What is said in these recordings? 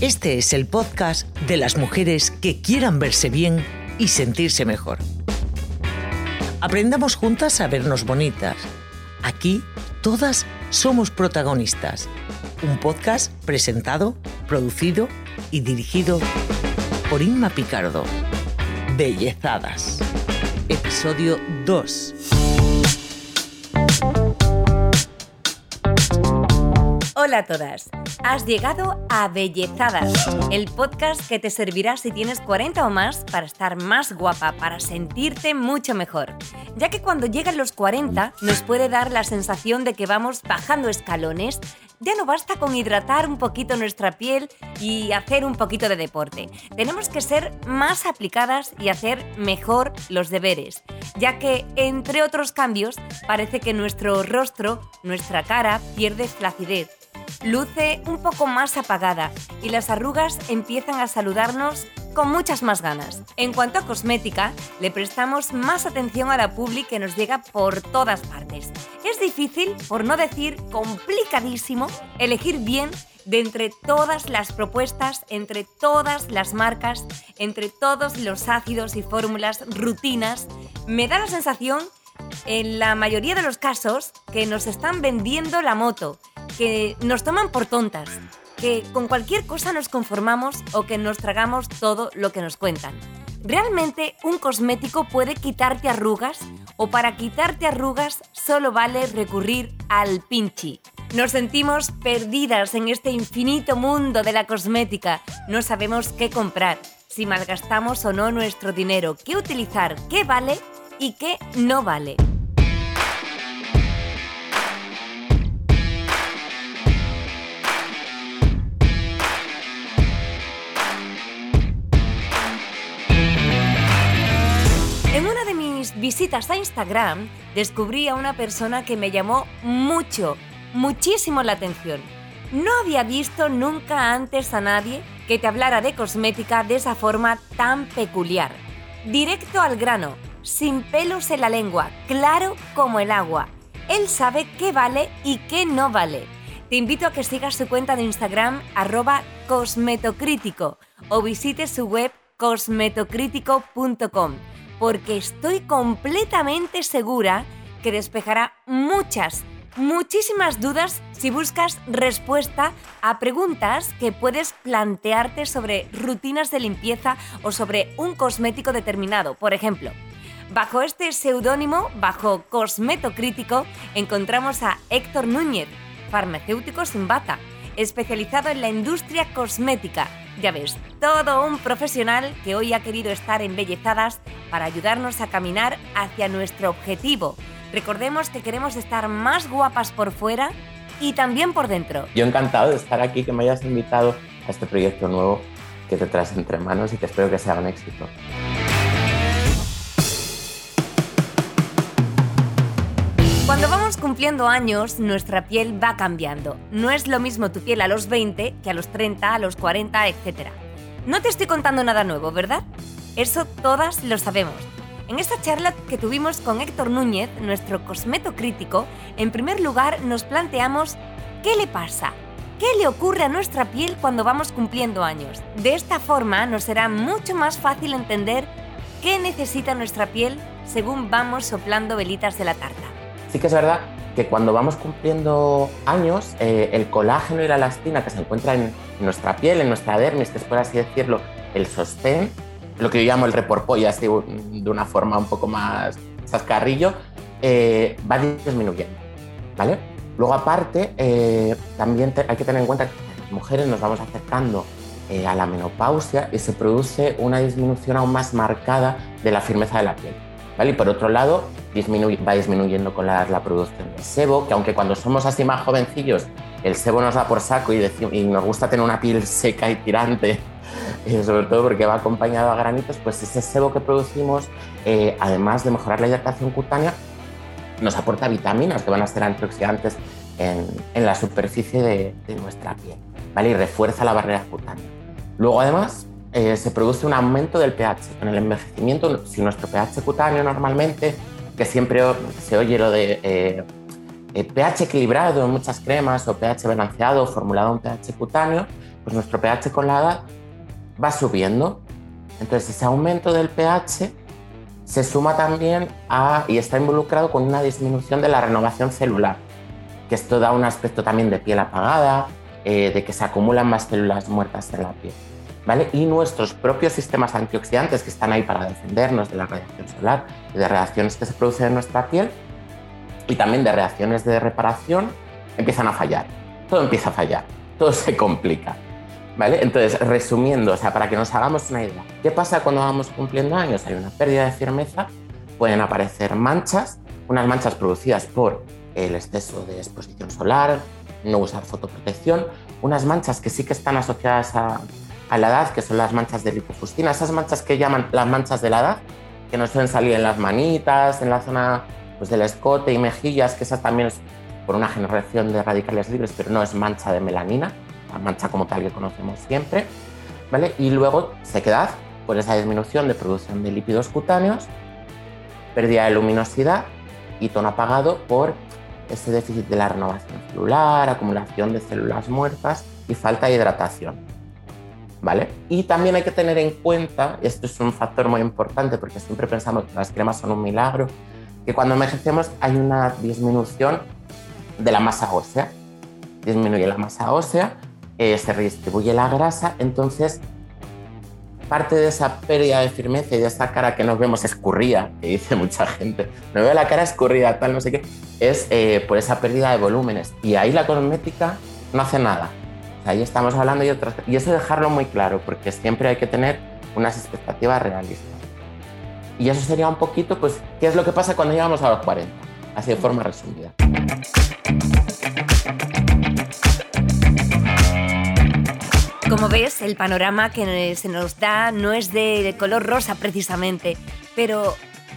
Este es el podcast de las mujeres que quieran verse bien y sentirse mejor. Aprendamos juntas a vernos bonitas. Aquí todas somos protagonistas. Un podcast presentado, producido y dirigido por Inma Picardo. Bellezadas. Episodio 2. Hola a todas. Has llegado a Bellezadas, el podcast que te servirá si tienes 40 o más para estar más guapa, para sentirte mucho mejor. Ya que cuando llegan los 40 nos puede dar la sensación de que vamos bajando escalones, ya no basta con hidratar un poquito nuestra piel y hacer un poquito de deporte. Tenemos que ser más aplicadas y hacer mejor los deberes, ya que, entre otros cambios, parece que nuestro rostro, nuestra cara, pierde flacidez luce un poco más apagada y las arrugas empiezan a saludarnos con muchas más ganas. En cuanto a cosmética, le prestamos más atención a la publi que nos llega por todas partes. Es difícil, por no decir complicadísimo, elegir bien de entre todas las propuestas, entre todas las marcas, entre todos los ácidos y fórmulas, rutinas. Me da la sensación, en la mayoría de los casos, que nos están vendiendo la moto que nos toman por tontas, que con cualquier cosa nos conformamos o que nos tragamos todo lo que nos cuentan. ¿Realmente un cosmético puede quitarte arrugas? ¿O para quitarte arrugas solo vale recurrir al pinchi? Nos sentimos perdidas en este infinito mundo de la cosmética. No sabemos qué comprar, si malgastamos o no nuestro dinero, qué utilizar, qué vale y qué no vale. Visitas a Instagram, descubrí a una persona que me llamó mucho, muchísimo la atención. No había visto nunca antes a nadie que te hablara de cosmética de esa forma tan peculiar. Directo al grano, sin pelos en la lengua, claro como el agua. Él sabe qué vale y qué no vale. Te invito a que sigas su cuenta de Instagram arroba cosmetocrítico o visites su web cosmetocrítico.com porque estoy completamente segura que despejará muchas, muchísimas dudas si buscas respuesta a preguntas que puedes plantearte sobre rutinas de limpieza o sobre un cosmético determinado. Por ejemplo, bajo este seudónimo, bajo Cosmeto Crítico, encontramos a Héctor Núñez, farmacéutico sin bata, especializado en la industria cosmética ya ves, todo un profesional que hoy ha querido estar embellezadas para ayudarnos a caminar hacia nuestro objetivo. Recordemos que queremos estar más guapas por fuera y también por dentro. Yo encantado de estar aquí, que me hayas invitado a este proyecto nuevo que te traes entre manos y que espero que sea un éxito. Cumpliendo años, nuestra piel va cambiando. No es lo mismo tu piel a los 20 que a los 30, a los 40, etc. No te estoy contando nada nuevo, ¿verdad? Eso todas lo sabemos. En esta charla que tuvimos con Héctor Núñez, nuestro cosmeto crítico, en primer lugar nos planteamos qué le pasa, qué le ocurre a nuestra piel cuando vamos cumpliendo años. De esta forma nos será mucho más fácil entender qué necesita nuestra piel según vamos soplando velitas de la tarta. Sí que es verdad que cuando vamos cumpliendo años, eh, el colágeno y la elastina que se encuentran en nuestra piel, en nuestra dermis, que es por así decirlo el sostén, lo que yo llamo el reporpolla, así de una forma un poco más chascarrillo, eh, va disminuyendo. ¿vale? Luego, aparte, eh, también hay que tener en cuenta que las mujeres nos vamos acercando a la menopausia y se produce una disminución aún más marcada de la firmeza de la piel. ¿vale? Y por otro lado, va disminuyendo con la, producción de sebo, que aunque cuando somos así más jovencillos, el sebo nos da por saco y, y nos gusta tener una piel seca y tirante, y sobre todo porque va acompañado a granitos, pues ese sebo que producimos, eh, además de mejorar la hidratación cutánea, nos aporta vitaminas que van a ser antioxidantes en, en la superficie de, de, nuestra piel, ¿vale? Y refuerza la barrera cutánea. Luego, además, eh, se produce un aumento del pH. En el envejecimiento, si nuestro pH cutáneo normalmente, que siempre se oye lo de eh, eh, pH equilibrado en muchas cremas o pH balanceado, formulado en pH cutáneo, pues nuestro pH con la edad va subiendo. Entonces ese aumento del pH se suma también a, y está involucrado con una disminución de la renovación celular, que esto da un aspecto también de piel apagada, eh, de que se acumulan más células muertas en la piel. ¿Vale? Y nuestros propios sistemas antioxidantes que están ahí para defendernos de la radiación solar de reacciones que se producen en nuestra piel y también de reacciones de reparación empiezan a fallar. Todo empieza a fallar, todo se complica. ¿Vale? Entonces, resumiendo, o sea, para que nos hagamos una idea, ¿qué pasa cuando vamos cumpliendo años? Hay una pérdida de firmeza, pueden aparecer manchas, unas manchas producidas por el exceso de exposición solar, no usar fotoprotección, unas manchas que sí que están asociadas a, la edad, que son las manchas de lipofustina, esas manchas que llaman las manchas de la edad, que nos suelen salir en las manitas, en la zona pues, del escote y mejillas, que esas también es por una generación de radicales libres, pero no es mancha de melanina, la mancha como tal que conocemos siempre, ¿vale? Y luego sequedad, por esa disminución de producción de lípidos cutáneos, pérdida de luminosidad y tono apagado por ese déficit de la renovación celular, acumulación de células muertas y falta de hidratación. ¿Vale? Y también hay que tener en cuenta, esto es un factor muy importante porque siempre pensamos que las cremas son un milagro, que cuando envejecemos hay una disminución de la masa ósea. Disminuye la masa ósea, eh, se redistribuye la grasa, entonces parte de esa pérdida de firmeza y de esa cara que nos vemos escurrida, que dice mucha gente, me veo la cara escurrida, tal, no sé qué, es eh, por esa pérdida de volúmenes. Y ahí la cosmética no hace nada. Ahí estamos hablando y otras Y eso dejarlo muy claro, porque siempre hay que tener unas expectativas realistas. Y eso sería un poquito, pues, qué es lo que pasa cuando llegamos a los 40, así de forma resumida. Como ves, el panorama que se nos da no es de color rosa precisamente, pero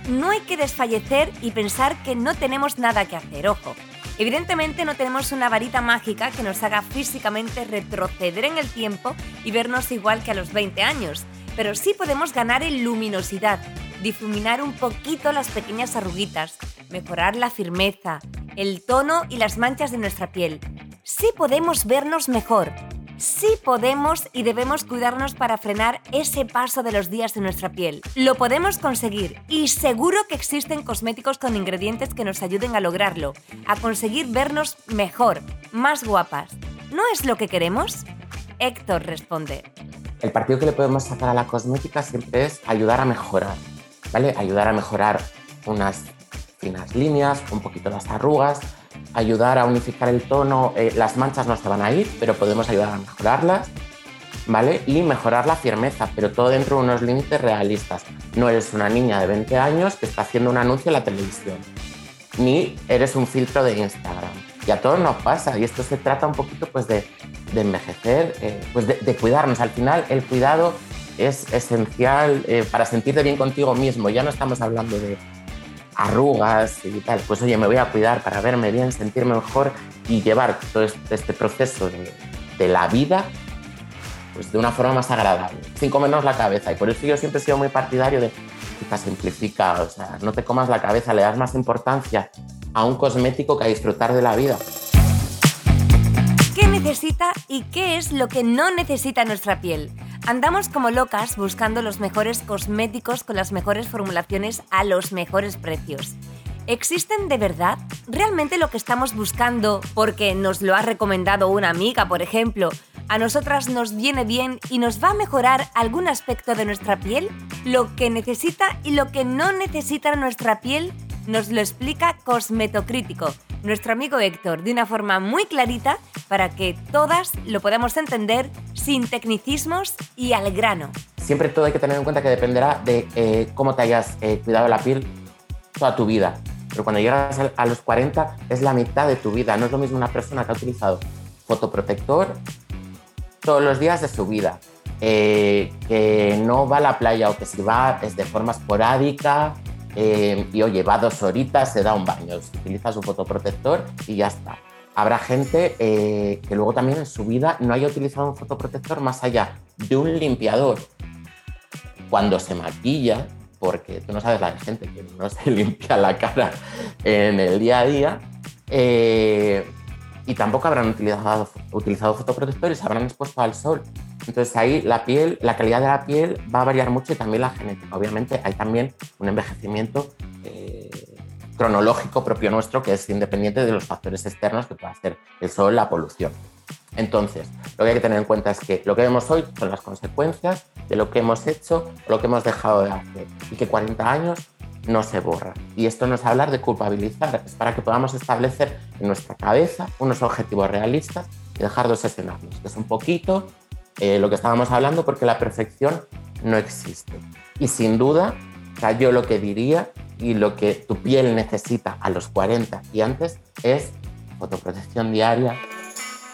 no hay que desfallecer y pensar que no tenemos nada que hacer, ojo. Evidentemente no tenemos una varita mágica que nos haga físicamente retroceder en el tiempo y vernos igual que a los 20 años, pero sí podemos ganar en luminosidad, difuminar un poquito las pequeñas arruguitas, mejorar la firmeza, el tono y las manchas de nuestra piel. Sí podemos vernos mejor, sí podemos y debemos cuidarnos para frenar ese paso de los días de nuestra piel. Lo podemos conseguir y seguro que existen cosméticos con ingredientes que nos ayuden a lograrlo, a conseguir vernos mejor, más guapas. ¿No es lo que queremos? Héctor responde. El partido que le podemos sacar a la cosmética siempre es ayudar a mejorar, ¿vale? Ayudar a mejorar unas finas líneas, un poquito las arrugas, ayudar a unificar el tono. Eh, las manchas no se van a ir, pero podemos ayudar a mejorarlas, ¿vale? Y mejorar la firmeza, pero todo dentro de unos límites realistas. No eres una niña de 20 años que está haciendo un anuncio en la televisión, ni eres un filtro de Instagram. Y a todos nos pasa, y esto se trata un poquito pues, de, envejecer, eh, pues de, cuidarnos. Al final, el cuidado es esencial eh, para sentirte bien contigo mismo. Ya no estamos hablando de arrugas y tal, pues oye, me voy a cuidar para verme bien, sentirme mejor y llevar todo este, proceso de, la vida pues de una forma más agradable, sin comernos la cabeza. Y por eso yo siempre he sido muy partidario de, chica, simplifica, o sea, no te comas la cabeza, le das más importancia a un cosmético que a disfrutar de la vida. ¿Qué necesita y qué es lo que no necesita nuestra piel? Andamos como locas buscando los mejores cosméticos con las mejores formulaciones a los mejores precios. ¿Existen de verdad? ¿Realmente lo que estamos buscando, porque nos lo ha recomendado una amiga, por ejemplo, a nosotras nos viene bien y nos va a mejorar algún aspecto de nuestra piel? ¿Lo que necesita y lo que no necesita nuestra piel? Nos lo explica Cosmetocrítico, nuestro amigo Héctor, de una forma muy clarita para que todas lo podamos entender sin tecnicismos y al grano. Siempre todo hay que tener en cuenta que dependerá de eh, cómo te hayas eh, cuidado la piel toda tu vida. Pero cuando llegas a los 40 es la mitad de tu vida. No es lo mismo una persona que ha utilizado fotoprotector todos los días de su vida, eh, que no va a la playa o que si va es de forma esporádica y oye, va dos horitas, se da un baño, utiliza su fotoprotector y ya está habrá gente eh, que luego también en su vida no haya utilizado un fotoprotector más allá de un limpiador. Cuando se maquilla, porque tú no sabes la gente que no se limpia la cara en el día a día, eh, y tampoco habrán utilizado, utilizado fotoprotectores, habrán expuesto al sol. Entonces ahí la piel, la calidad de la piel va a variar mucho y también la genética. Obviamente hay también un envejecimiento cronológico propio nuestro que es independiente de los factores externos que pueda ser el sol, la polución. Entonces, lo que hay que tener en cuenta es que lo que vemos hoy son las consecuencias de lo que hemos hecho o lo que hemos dejado de hacer y que 40 años no se borra. Y esto no es hablar de culpabilizar, es para que podamos establecer en nuestra cabeza unos objetivos realistas y dejar de obsesionarnos, que es un poquito eh, lo que estábamos hablando, porque la perfección no existe. Y sin duda, yo lo que diría y lo que tu piel necesita a los 40 y antes es fotoprotección diaria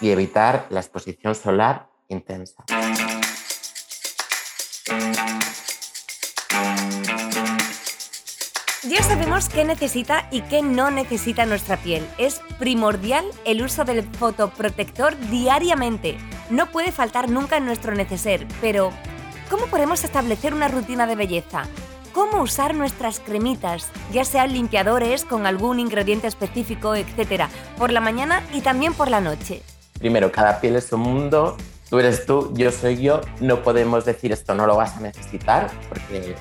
y evitar la exposición solar intensa. Ya sabemos qué necesita y qué no necesita nuestra piel. Es primordial el uso del fotoprotector diariamente. No puede faltar nunca en nuestro neceser, pero ¿cómo podemos establecer una rutina de belleza? ¿Cómo usar nuestras cremitas, ya sean limpiadores con algún ingrediente específico, etcétera, por la mañana y también por la noche? Primero, cada piel es un mundo. Tú eres tú, yo soy yo. No podemos decir esto no lo vas a necesitar, porque eh,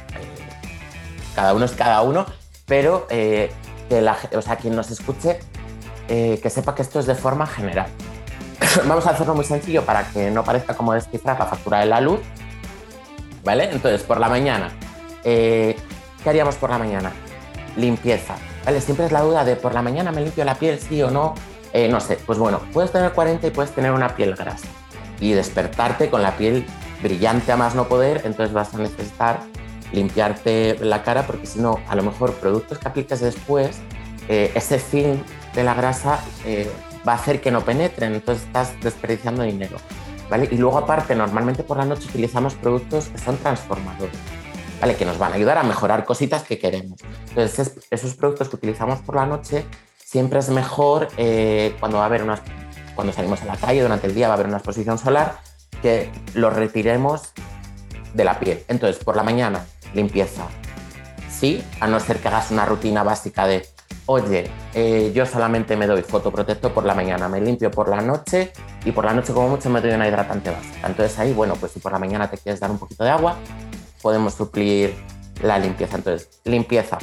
cada uno es cada uno, pero eh, que la, o quien nos escuche, eh, que sepa que esto es de forma general. Vamos a hacerlo muy sencillo para que no parezca como descifrar la factura de la luz. ¿Vale? Entonces, por la mañana, eh, ¿qué haríamos por la mañana? Limpieza. ¿Vale? Siempre es la duda de por la mañana me limpio la piel, sí o no. no sé, pues bueno, puedes tener 40 y puedes tener una piel grasa y despertarte con la piel brillante a más no poder, entonces vas a necesitar limpiarte la cara porque si no, a lo mejor productos que apliques después, eh, ese film de la grasa eh, va a hacer que no penetren, entonces estás desperdiciando dinero. ¿vale? Y luego aparte, normalmente por la noche utilizamos productos que son transformadores, ¿vale? que nos van a ayudar a mejorar cositas que queremos. Entonces esos productos que utilizamos por la noche siempre es mejor eh, cuando va a haber unas, cuando salimos a la calle durante el día va a haber una exposición solar que los retiremos de la piel. Entonces, por la mañana limpieza. Sí, a no ser que hagas una rutina básica de, oye, eh, yo solamente me doy fotoprotector por la mañana, me limpio por la noche y por la noche como mucho me doy una hidratante básica. Entonces ahí, bueno, pues si por la mañana te quieres dar un poquito de agua, podemos suplir la limpieza. Entonces, limpieza.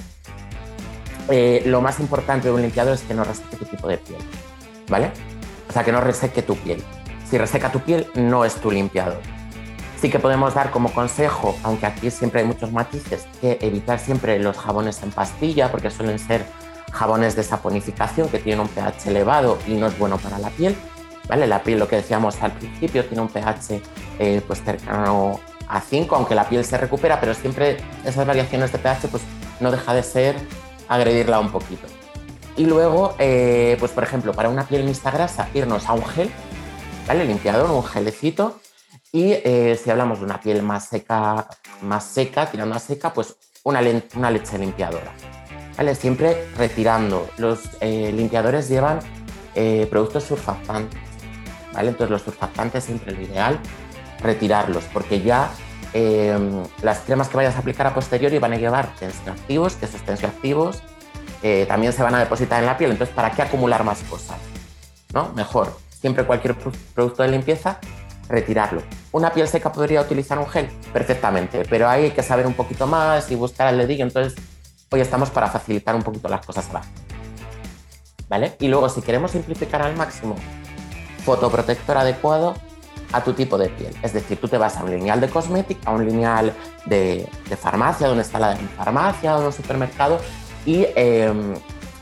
Eh, lo más importante de un limpiador es que no reseque tu tipo de piel, ¿vale? O sea, que no reseque tu piel. Si reseca tu piel, no es tu limpiador. Sí que podemos dar como consejo, aunque aquí siempre hay muchos matices, que evitar siempre los jabones en pastilla, porque suelen ser jabones de saponificación que tienen un pH elevado y no es bueno para la piel. ¿vale? La piel, lo que decíamos al principio, tiene un pH eh, pues cercano a 5, aunque la piel se recupera, pero siempre esas variaciones de pH pues, no deja de ser agredirla un poquito. Y luego, eh, pues por ejemplo, para una piel mixta grasa, irnos a un gel, ¿vale? Limpiador, un gelecito, y eh, si hablamos de una piel más seca, más seca, tirando a seca, pues una, una leche limpiadora. ¿Vale? Siempre retirando. Los eh, limpiadores llevan eh, productos surfactantes. ¿vale? Entonces los surfactantes siempre lo ideal retirarlos porque ya las cremas que vayas a aplicar a posteriori van a llevar tensioactivos, que esos tensioactivos también se van a depositar en la piel. Entonces, ¿para qué acumular más cosas? ¿No? Mejor, siempre cualquier producto de limpieza retirarlo. ¿Una piel seca podría utilizar un gel? Perfectamente, pero hay que saber un poquito más y buscar el dedillo, entonces hoy estamos para facilitar un poquito las cosas abajo. ¿Vale? Y luego si queremos simplificar al máximo, fotoprotector adecuado a tu tipo de piel. Es decir, tú te vas a un lineal de cosmética, a un lineal de, farmacia, donde está de farmacia o un supermercado, y em,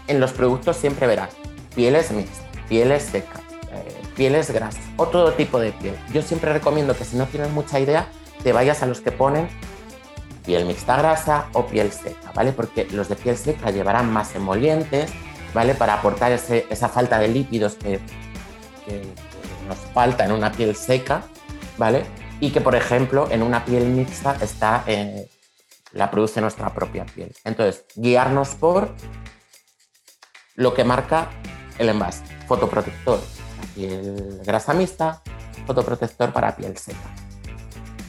en los productos siempre verás pieles mixtas, pieles secas, pieles grasas o todo tipo de piel. Yo siempre recomiendo que si no tienes mucha idea, te vayas a los que ponen piel mixta grasa o piel seca, ¿vale? Porque los de piel seca llevarán más emolientes, ¿vale? Para aportar esa falta de lípidos que, nos falta en una piel seca, ¿vale? Y que, por ejemplo, en una piel mixta está, eh, la produce nuestra propia piel. Entonces, guiarnos por lo que marca el envase, fotoprotector, piel grasa mixta, fotoprotector para piel seca.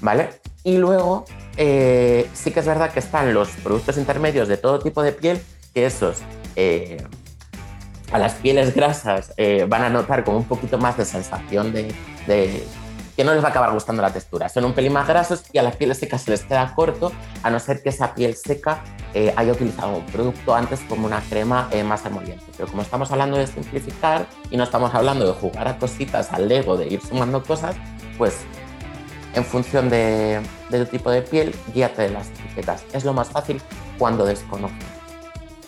¿Vale? Y luego eh, sí que es verdad que están los productos intermedios de todo tipo de piel, que esos eh, a las pieles grasas eh, van a notar como un poquito más de sensación de, que no les va a acabar gustando la textura. Son un pelín más grasos y a las pieles secas se les queda corto, a no ser que esa piel seca eh, haya utilizado un producto antes como una crema eh, más emoliente. Pero como estamos hablando de simplificar y no estamos hablando de jugar a cositas, al Lego, de ir sumando cosas, pues en función de, tu tipo de piel, guíate de las etiquetas. Es lo más fácil cuando desconoces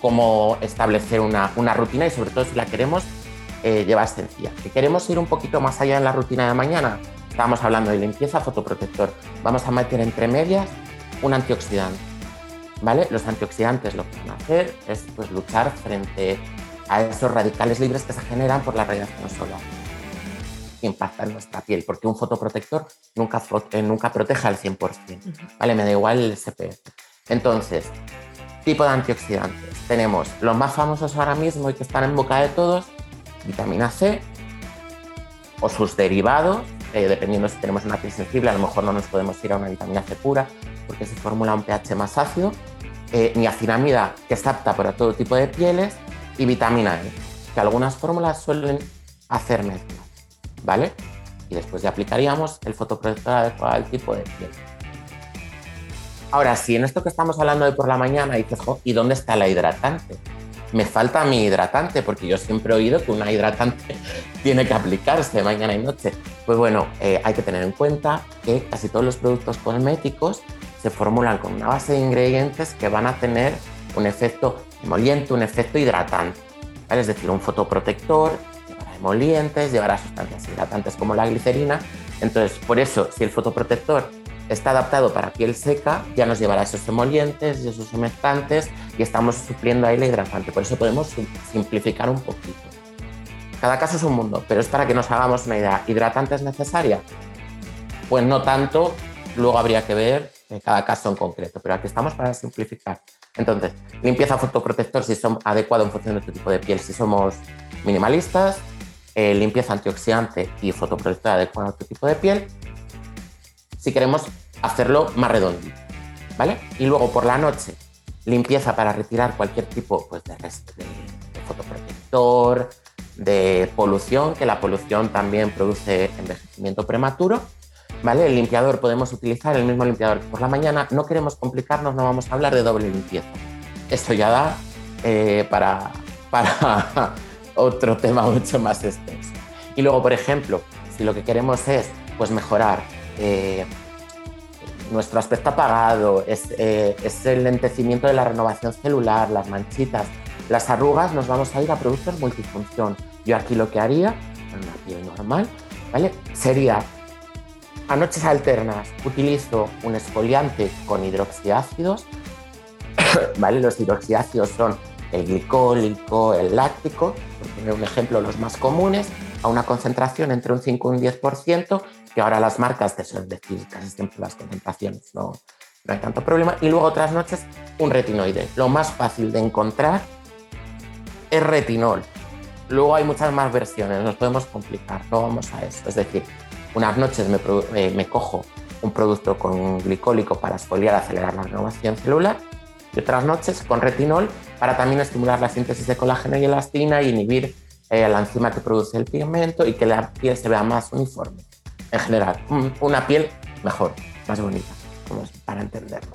cómo establecer una, rutina y sobre todo si la queremos eh, llevar sencilla. Si queremos ir un poquito más allá en la rutina de mañana, estábamos hablando de limpieza, fotoprotector. Vamos a meter entre medias un antioxidante. ¿Vale? Los antioxidantes lo que van a hacer es pues, luchar frente a esos radicales libres que se generan por la radiación solar impacta en nuestra piel, porque un fotoprotector nunca, eh, nunca protege al 100%, ¿vale? Me da igual el SPF. Entonces, tipo de antioxidantes. Tenemos los más famosos ahora mismo y que están en boca de todos, vitamina C o sus derivados, eh, dependiendo si tenemos una piel sensible, a lo mejor no nos podemos ir a una vitamina C pura porque se formula un pH más ácido, eh, niacinamida, que está apta para todo tipo de pieles, y vitamina E, que algunas fórmulas suelen hacer mezcla. ¿vale? Y después ya aplicaríamos el fotoprotector adecuado al tipo de piel. Ahora, si en esto que estamos hablando de por la mañana dices, ¿y dónde está la hidratante? Me falta mi hidratante, porque yo siempre he oído que una hidratante tiene que aplicarse mañana y noche. Pues bueno, eh, hay que tener en cuenta que casi todos los productos cosméticos se formulan con una base de ingredientes que van a tener un efecto emoliente, un efecto hidratante. Es decir, un fotoprotector emolientes, llevará sustancias hidratantes como la glicerina. Entonces, por eso, si el fotoprotector está adaptado para piel seca, ya nos llevará esos emolientes y esos humectantes y estamos supliendo ahí la hidratante. Por eso podemos simplificar un poquito. Cada caso es un mundo, pero es para que nos hagamos una idea. ¿Hidratante es necesaria? Pues no tanto, luego habría que ver cada caso en concreto, pero aquí estamos para simplificar. Entonces, limpieza fotoprotector si son adecuado en función de tu tipo de piel, si somos minimalistas, eh, limpieza antioxidante y fotoprotector adecuado a tu tipo de piel, si queremos hacerlo más redondito, ¿vale? Y luego por la noche, limpieza para retirar cualquier tipo pues, de, de fotoprotector, de polución, que la polución también produce envejecimiento prematuro. ¿Vale? El limpiador podemos utilizar el mismo limpiador que por la mañana. No queremos complicarnos, no vamos a hablar de doble limpieza. Esto ya da eh, para, para otro tema mucho más extenso. Y luego, por ejemplo, si lo que queremos es pues, mejorar eh, nuestro aspecto apagado, eh, es, el lentecimiento de la renovación celular, las manchitas, las arrugas, nos vamos a ir a productos multifunción. Yo aquí lo que haría, en una piel normal, ¿vale? Sería a noches alternas utilizo un exfoliante con hidroxiácidos, ¿vale? Los hidroxiácidos son el glicólico, el láctico, por poner un ejemplo, los más comunes, a una concentración entre un 5 y un 10%, que ahora las marcas te suelen decir casi siempre las concentraciones, no, no hay tanto problema. Y luego otras noches, un retinoide. Lo más fácil de encontrar es retinol. Luego hay muchas más versiones, nos podemos complicar, no vamos a eso. Es decir, unas noches me, eh, me cojo un producto con glicólico para exfoliar, acelerar la renovación celular y otras noches con retinol para también estimular la síntesis de colágeno y elastina y inhibir eh, la enzima que produce el pigmento y que la piel se vea más uniforme. En general, una piel mejor, más bonita, como para entenderlo.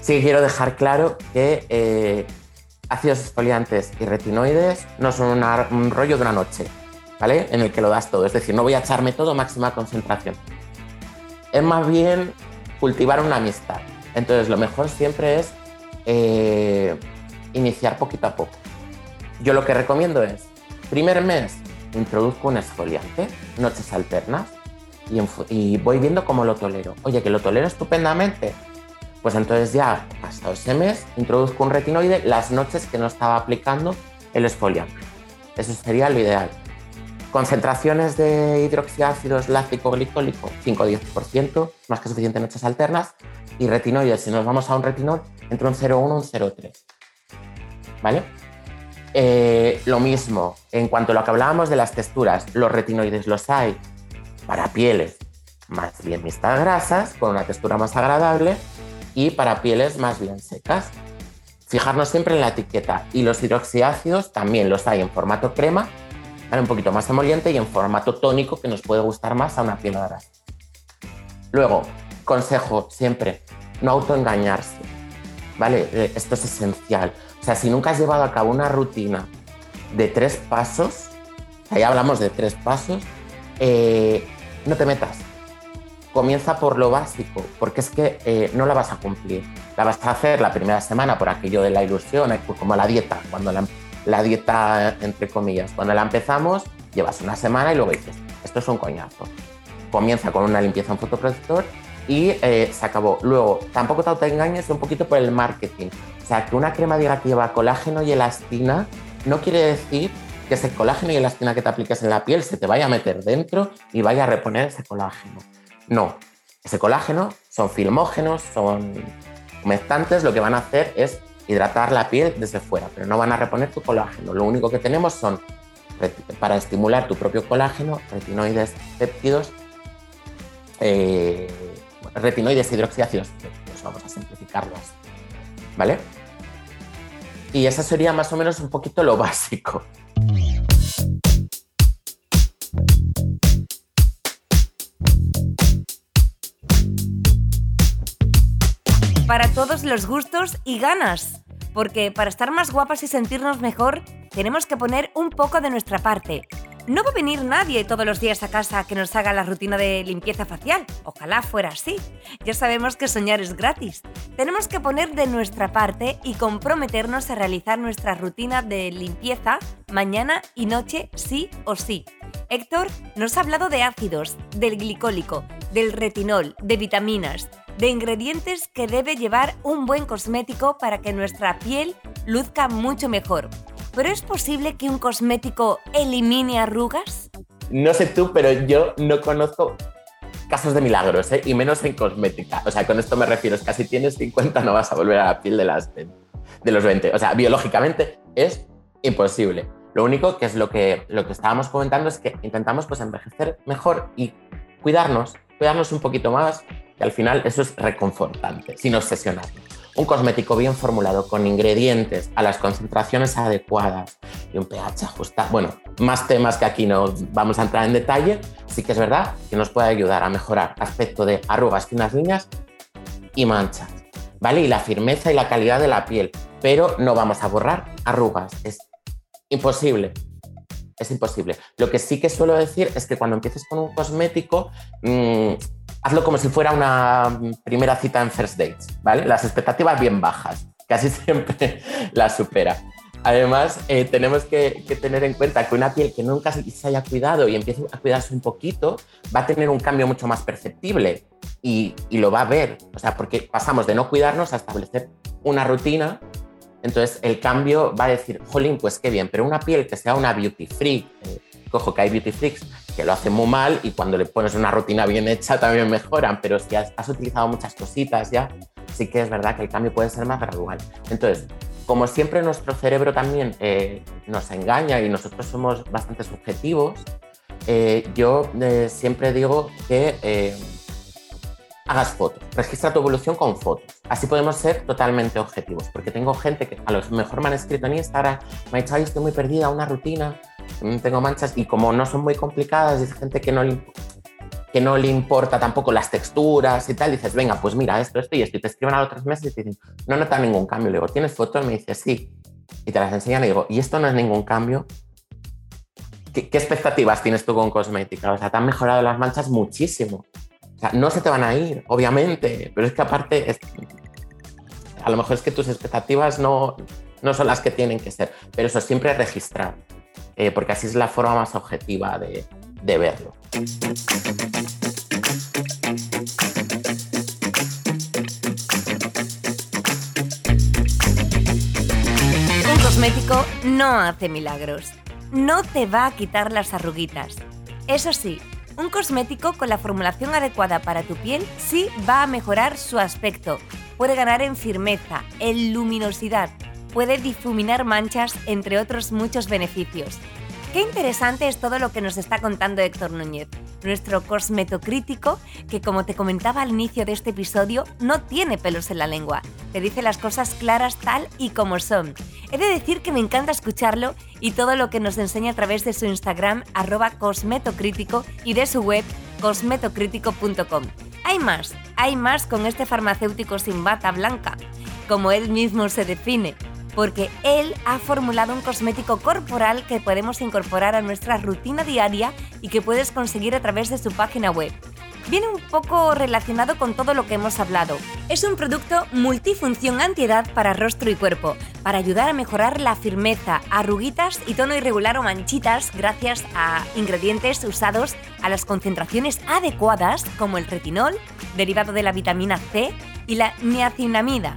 Sí quiero dejar claro que eh, ácidos exfoliantes y retinoides no son un rollo de una noche, ¿vale? En el que lo das todo. Es decir, no voy a echarme todo máxima concentración. Es más bien cultivar una amistad. Entonces, lo mejor siempre es eh, iniciar poquito a poco. Yo lo que recomiendo es, primer mes, introduzco un exfoliante, noches alternas, y, voy viendo cómo lo tolero. Oye, que lo tolero estupendamente. Pues entonces ya, hasta ese mes, introduzco un retinoide las noches que no estaba aplicando el exfoliante. Eso sería lo ideal. Concentraciones de hidroxiácidos láctico glicólico, 5 o 10%, más que suficiente noches alternas. Y retinoides, si nos vamos a un retinol, entre un 0,1 y un 0,3. ¿vale? Eh, lo mismo, en cuanto a lo que hablábamos de las texturas, los retinoides los hay para pieles más bien mixtas grasas, con una textura más agradable, y para pieles más bien secas. fijarnos siempre en la etiqueta. Y los hidroxiácidos también los hay en formato crema, un poquito más emoliente y en formato tónico que nos puede gustar más a una piel grasa. Luego, consejo siempre, no autoengañarse. ¿Vale? Eh, esto es esencial. O sea, si nunca has llevado a cabo una rutina de tres pasos, ahí hablamos de tres pasos, eh, no te metas. Comienza por lo básico, porque es que eh, no la vas a cumplir. La vas a hacer la primera semana por aquello de la ilusión, como la dieta, cuando la, dieta, entre comillas, cuando la empezamos, llevas una semana y luego dices, esto es un coñazo. Comienza con una limpieza en fotoprotector y eh, se acabó. Luego, tampoco te autoengañes un poquito por el marketing. O sea, que una crema diga que colágeno y elastina no quiere decir que ese colágeno y elastina que te apliques en la piel se te vaya a meter dentro y vaya a reponer ese colágeno. No, ese colágeno son filmógenos, son humectantes, lo que van a hacer es hidratar la piel desde fuera, pero no van a reponer tu colágeno. Lo único que tenemos son, para estimular tu propio colágeno, retinoides péptidos, eh, retinoides hidroxiácidos, vamos a simplificarlo así, ¿vale? Y eso sería más o menos un poquito lo básico. Para todos los gustos y ganas. Porque para estar más guapas y sentirnos mejor, tenemos que poner un poco de nuestra parte. No va a venir nadie todos los días a casa que nos haga la rutina de limpieza facial. Ojalá fuera así. Ya sabemos que soñar es gratis. Tenemos que poner de nuestra parte y comprometernos a realizar nuestra rutina de limpieza mañana y noche sí o sí. Héctor nos ha hablado de ácidos, del glicólico, del retinol, de vitaminas, de ingredientes que debe llevar un buen cosmético para que nuestra piel luzca mucho mejor. ¿Pero es posible que un cosmético elimine arrugas? No sé tú, pero yo no conozco casos de milagros, ¿eh? y menos en cosmética. O sea, con esto me refiero, es que si tienes 50 no vas a volver a la piel de, las, de los 20. O sea, biológicamente es imposible. Lo único que es lo que, lo que estábamos comentando es que intentamos pues, envejecer mejor y cuidarnos, cuidarnos un poquito más y al final eso es reconfortante, sin obsesionarnos. Un cosmético bien formulado con ingredientes a las concentraciones adecuadas y un pH ajustado. Bueno, más temas que aquí no vamos a entrar en detalle. Sí que es verdad que nos puede ayudar a mejorar aspecto de arrugas, finas líneas y manchas. ¿Vale? Y la firmeza y la calidad de la piel. Pero no vamos a borrar arrugas. Es imposible es imposible. Lo que sí que suelo decir es que cuando empieces con un cosmético, mm, hazlo como si fuera una primera cita en first dates, ¿vale? Las expectativas bien bajas, casi siempre las supera. Además, eh, tenemos que, tener en cuenta que una piel que nunca se haya cuidado y empiece a cuidarse un poquito, va a tener un cambio mucho más perceptible y, y lo va a ver. O sea, porque pasamos de no cuidarnos a establecer una rutina entonces el cambio va a decir, jolín, pues qué bien, pero una piel que sea una beauty freak, eh, cojo que hay beauty freaks que lo hacen muy mal y cuando le pones una rutina bien hecha también mejoran, pero si has, utilizado muchas cositas ya, sí que es verdad que el cambio puede ser más gradual. Entonces, como siempre nuestro cerebro también eh, nos engaña y nosotros somos bastante subjetivos, eh, yo siempre digo que hagas fotos, registra tu evolución con fotos. Así podemos ser totalmente objetivos, porque tengo gente que a lo mejor me han escrito en Instagram, me ha dicho, estoy muy perdida, una rutina, tengo manchas, y como no son muy complicadas, es gente que no le, que no le importa tampoco las texturas y tal, dices, venga, pues mira, esto, esto y esto, y te escriben a los tres meses y te dicen, no nota ningún cambio. Le digo, ¿tienes fotos? Me dice, sí. Y te las enseñan y digo, ¿y esto no es ningún cambio? ¿Qué, ¿Qué, expectativas tienes tú con cosmética? O sea, te han mejorado las manchas muchísimo no se te van a ir, obviamente, pero es que aparte, a lo mejor es que tus expectativas no, no son las que tienen que ser, pero eso siempre registrar, eh, porque así es la forma más objetiva de, de verlo. Un cosmético no hace milagros. No te va a quitar las arruguitas. Eso sí, un cosmético con la formulación adecuada para tu piel sí va a mejorar su aspecto. Puede ganar en firmeza, en luminosidad, puede difuminar manchas, entre otros muchos beneficios. Qué interesante es todo lo que nos está contando Héctor Núñez. nuestro cosmetocrítico, que como te comentaba al inicio de este episodio, no tiene pelos en la lengua. Te dice las cosas claras tal y como son. He de decir que me encanta escucharlo y todo lo que nos enseña a través de su Instagram, arroba cosmetocrítico, y de su web, cosmetocrítico.com. Hay más, hay más con este farmacéutico sin bata blanca, como él mismo se define porque él ha formulado un cosmético corporal que podemos incorporar a nuestra rutina diaria y que puedes conseguir a través de su página web. Viene un poco relacionado con todo lo que hemos hablado. Es un producto multifunción antiedad para rostro y cuerpo, para ayudar a mejorar la firmeza, arruguitas y tono irregular o manchitas gracias a ingredientes usados a las concentraciones adecuadas como el retinol, derivado de la vitamina C, y la niacinamida,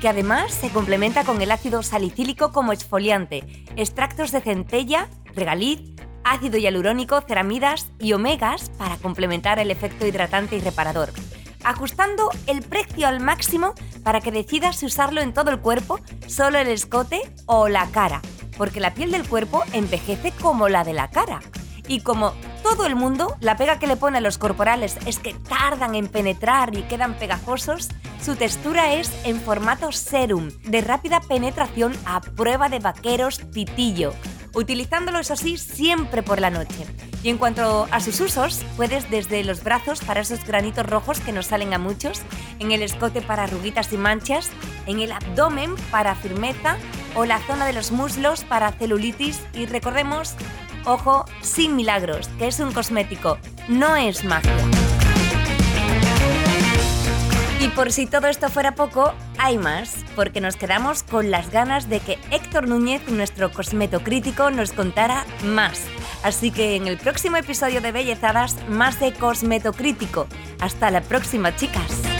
que además se complementa con el ácido salicílico como exfoliante, extractos de centella, regaliz, ácido hialurónico, ceramidas y omegas para complementar el efecto hidratante y reparador, ajustando el precio al máximo para que decidas si usarlo en todo el cuerpo, solo el escote o la cara, porque la piel del cuerpo envejece como la de la cara. Y como todo el mundo, la pega que le pone a los corporales es que tardan en penetrar y quedan pegajosos, su textura es en formato serum, de rápida penetración a prueba de vaqueros pitillo, utilizándolo eso sí siempre por la noche. Y en cuanto a sus usos, puedes desde los brazos para esos granitos rojos que nos salen a muchos, en el escote para arruguitas y manchas, en el abdomen para firmeza o la zona de los muslos para celulitis y recordemos Ojo, sin milagros, que es un cosmético, no es magia. Y por si todo esto fuera poco, hay más, porque nos quedamos con las ganas de que Héctor Núñez, nuestro cosmetocrítico, nos contara más. Así que en el próximo episodio de Bellezadas, más de cosmetocrítico. Hasta la próxima, chicas.